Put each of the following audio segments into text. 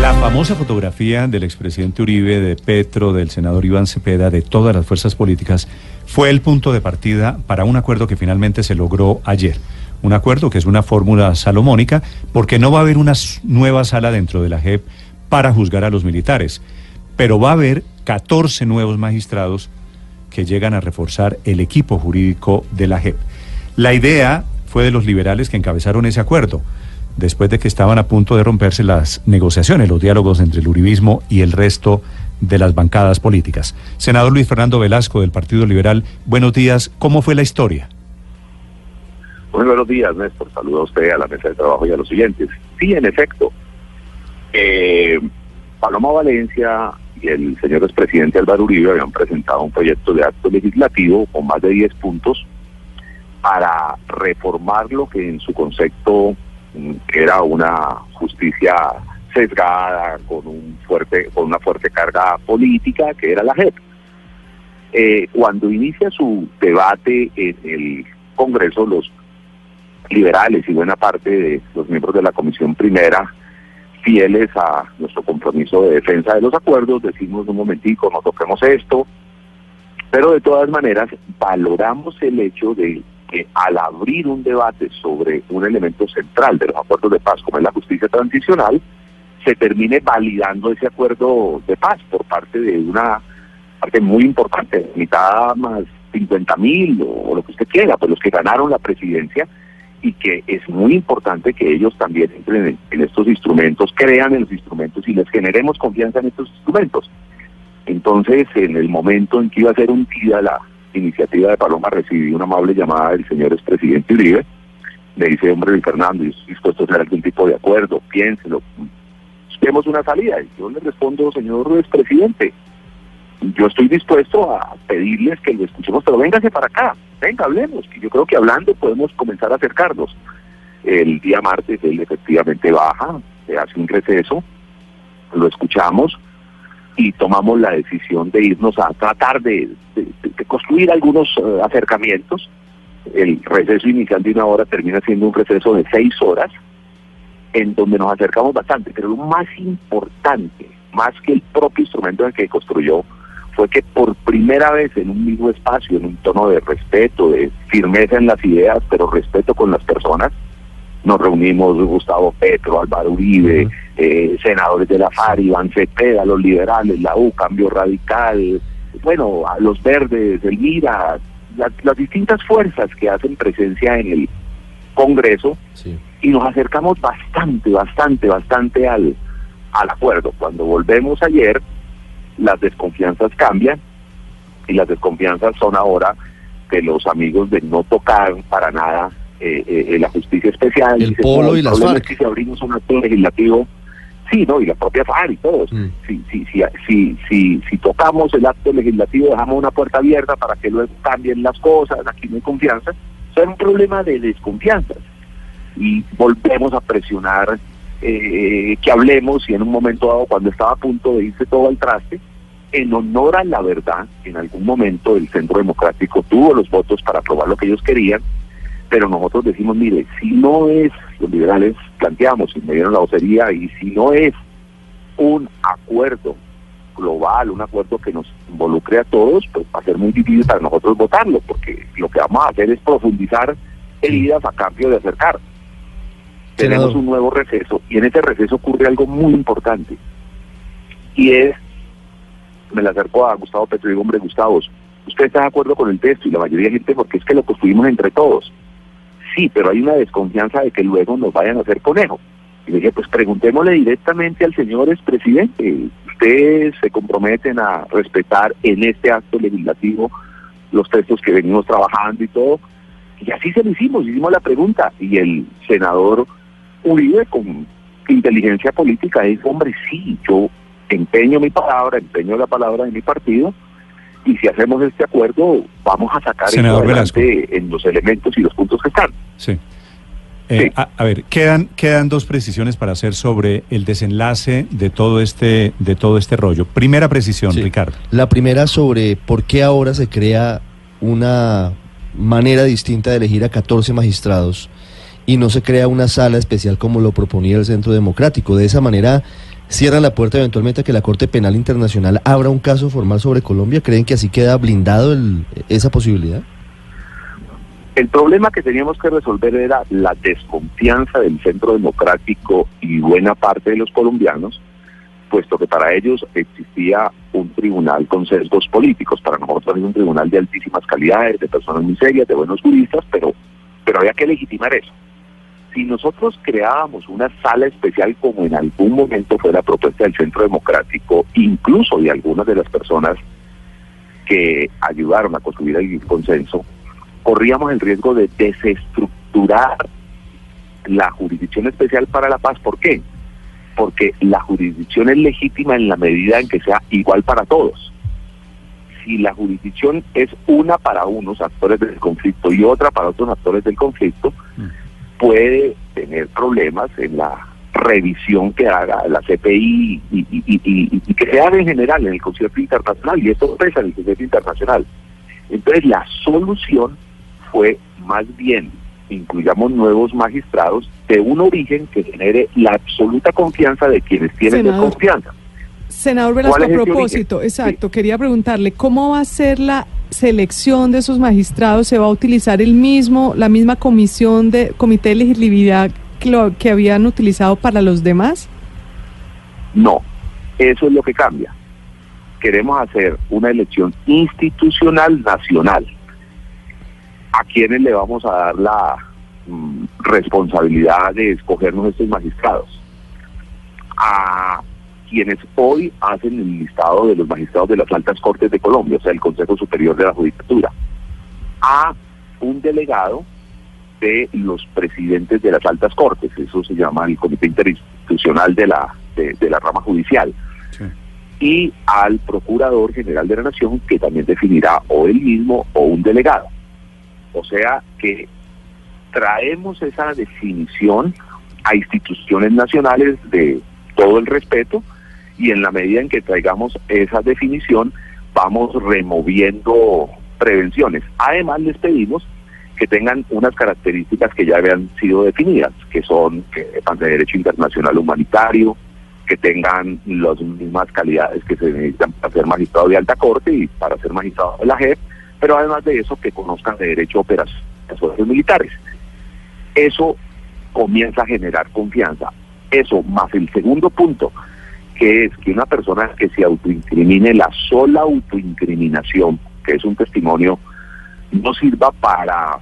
La famosa fotografía del expresidente Uribe, de Petro, del senador Iván Cepeda, de todas las fuerzas políticas, fue el punto de partida para un acuerdo que finalmente se logró ayer. Un acuerdo que es una fórmula salomónica, porque no va a haber una nueva sala dentro de la JEP para juzgar a los militares, pero va a haber 14 nuevos magistrados que llegan a reforzar el equipo jurídico de la JEP. La idea fue de los liberales que encabezaron ese acuerdo después de que estaban a punto de romperse las negociaciones, los diálogos entre el uribismo y el resto de las bancadas políticas. Senador Luis Fernando Velasco del Partido Liberal, buenos días. ¿Cómo fue la historia? Muy buenos días, Néstor. Saludo a usted, a la mesa de trabajo y a los siguientes. Sí, en efecto. Eh, Paloma Valencia y el señor expresidente Álvaro Uribe habían presentado un proyecto de acto legislativo con más de 10 puntos para reformar lo que en su concepto era una justicia sesgada con un fuerte con una fuerte carga política que era la JEP. Eh, cuando inicia su debate en el Congreso, los liberales y buena parte de los miembros de la Comisión Primera, fieles a nuestro compromiso de defensa de los acuerdos, decimos un momentico, no toquemos esto, pero de todas maneras valoramos el hecho de que al abrir un debate sobre un elemento central de los acuerdos de paz, como es la justicia transicional, se termine validando ese acuerdo de paz por parte de una parte muy importante, mitad más 50 mil o, lo que usted quiera, pues los que ganaron la presidencia y que es muy importante que ellos también entren en, estos instrumentos, crean en los instrumentos y les generemos confianza en estos instrumentos. Entonces, en el momento en que iba a ser un día la, iniciativa de Paloma recibí una amable llamada del señor expresidente Uribe. Me dice, hombre, Fernando, yo dispuesto a hacer algún tipo de acuerdo, piénselo, busquemos una salida. Y yo le respondo, señor expresidente, yo estoy dispuesto a pedirles que lo escuchemos, pero véngase para acá, venga, hablemos, que yo creo que hablando podemos comenzar a acercarnos. El día martes él efectivamente baja, hace un receso, lo escuchamos, y tomamos la decisión de irnos a tratar de, construir algunos eh, acercamientos. El receso inicial de una hora termina siendo un receso de seis horas, en donde nos acercamos bastante, pero lo más importante, más que el propio instrumento en que construyó, fue que por primera vez en un mismo espacio, en un tono de respeto, de firmeza en las ideas, pero respeto con las personas, nos reunimos Gustavo Petro, Álvaro Uribe, eh, senadores de la FARC, Iván Cepeda, los liberales, la U, Cambio Radical, bueno, a los verdes, el MIRA, las, distintas fuerzas que hacen presencia en el Congreso, y nos acercamos bastante, bastante, bastante al, al acuerdo. Cuando volvemos ayer, las desconfianzas cambian, y las desconfianzas son ahora de los amigos de no tocar para nada eh, eh, la justicia especial. El polo y las FARC. si abrimos un acto legislativo, sí, ¿no? Y la propia FARC y todos. Mm. Si, si, si, si, si, tocamos el acto legislativo, dejamos una puerta abierta para que luego cambien las cosas, aquí no hay confianza. Eso es un problema de desconfianza. Y volvemos a presionar eh, que hablemos y en un momento dado, cuando estaba a punto de irse todo al traste, en honor a la verdad, en algún momento el Centro Democrático tuvo los votos para aprobar lo que ellos querían, pero nosotros decimos, mire, si no es, los liberales planteamos, y me dieron la vocería, y si no es un acuerdo global, un acuerdo que nos involucre a todos, pues va a ser muy difícil para nosotros votarlo, porque lo que vamos a hacer es profundizar heridas a cambio de acercar. Tenemos un nuevo receso, y en ese receso ocurre algo muy importante, y es, me le acerco a Gustavo Petro y digo, hombre, Gustavo, usted está de acuerdo con el texto, y la mayoría de gente, porque es que lo construimos entre todos sí, pero hay una desconfianza de que luego nos vayan a hacer conejo. Y dije, pues preguntémosle directamente al señor expresidente. Ustedes se comprometen a respetar en este acto legislativo los textos que venimos trabajando y todo. Y así se lo hicimos, hicimos la pregunta y el senador Uribe con inteligencia política dijo, hombre, sí, yo empeño mi palabra, empeño la palabra de mi partido y si hacemos este acuerdo vamos a sacar Senador adelante en los elementos y los puntos que están. Sí. Eh, Sí. a, a ver, quedan, quedan dos precisiones para hacer sobre el desenlace de todo este, de todo este rollo. Primera precisión, Sí. Ricardo. La primera sobre por qué ahora se crea una manera distinta de elegir a 14 magistrados y no se crea una sala especial como lo proponía el Centro Democrático. De esa manera cierran la puerta eventualmente a que la Corte Penal Internacional abra un caso formal sobre Colombia. ¿Creen que así queda blindado el- esa posibilidad? El problema que teníamos que resolver era la desconfianza del centro democrático y buena parte de los colombianos, puesto que para ellos existía un tribunal con sesgos políticos. Para nosotros es un tribunal de altísimas calidades, de personas muy serias, de buenos juristas, pero, pero había que legitimar eso. Si nosotros creábamos una sala especial como en algún momento fue la propuesta del Centro Democrático, incluso de algunas de las personas que ayudaron a construir el consenso, corríamos el riesgo de desestructurar la jurisdicción especial para la paz. ¿Por qué? Porque la jurisdicción es legítima en la medida en que sea igual para todos. Si la jurisdicción es una para unos actores del conflicto y otra para otros actores del conflicto, puede tener problemas en la revisión que haga la CPI y, y- y- y- y que se haga en general en el concierto internacional, y esto pesa en el concierto internacional. Entonces la solución fue más bien incluyamos nuevos magistrados de un origen que genere la absoluta confianza de quienes tienen desconfianza. Senador Velasco, ¿Cuál a propósito, exacto, quería preguntarle, ¿cómo va a ser la selección de esos magistrados? ¿Se va a utilizar el mismo, la misma comisión de comité de legislatividad que, lo, que habían utilizado para los demás? No, eso es lo que cambia. Queremos hacer una elección institucional nacional. ¿A quienes le vamos a dar la mm, responsabilidad de escogernos estos magistrados? A quienes hoy hacen el listado de los magistrados de las altas cortes de Colombia, o sea, el Consejo Superior de la Judicatura. A un delegado de los presidentes de las altas cortes, eso se llama el Comité Interinstitucional de la, de, de la rama judicial, Sí. y al Procurador General de la Nación, que también definirá o él mismo o un delegado. O sea que traemos esa definición a instituciones nacionales de todo el respeto y en la medida en que traigamos esa definición vamos removiendo prevenciones. Además les pedimos que tengan unas características que ya habían sido definidas, que son que sepan de derecho internacional humanitario, que tengan las mismas calidades que se necesitan para ser magistrado de alta corte y para ser magistrado de la JEP, pero además de eso que conozcan de derecho operaciones militares. Eso comienza a generar confianza. Eso más el segundo punto, que es que una persona que se autoincrimine, la sola autoincriminación, que es un testimonio, no sirva para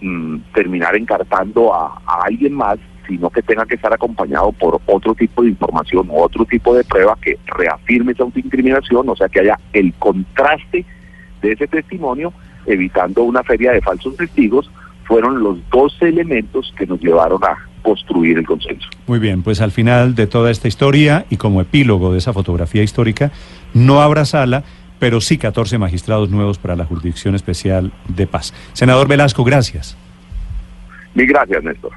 mm, terminar encartando a, alguien más, sino que tenga que estar acompañado por otro tipo de información o otro tipo de prueba que reafirme esa autoincriminación, o sea que haya el contraste de ese testimonio, evitando una feria de falsos testigos, fueron los dos elementos que nos llevaron a construir el consenso. Muy bien, pues al final de toda esta historia y como epílogo de esa fotografía histórica, no habrá sala, pero sí 14 magistrados nuevos para la Jurisdicción Especial de Paz. Senador Velasco, gracias. Mil gracias, Néstor.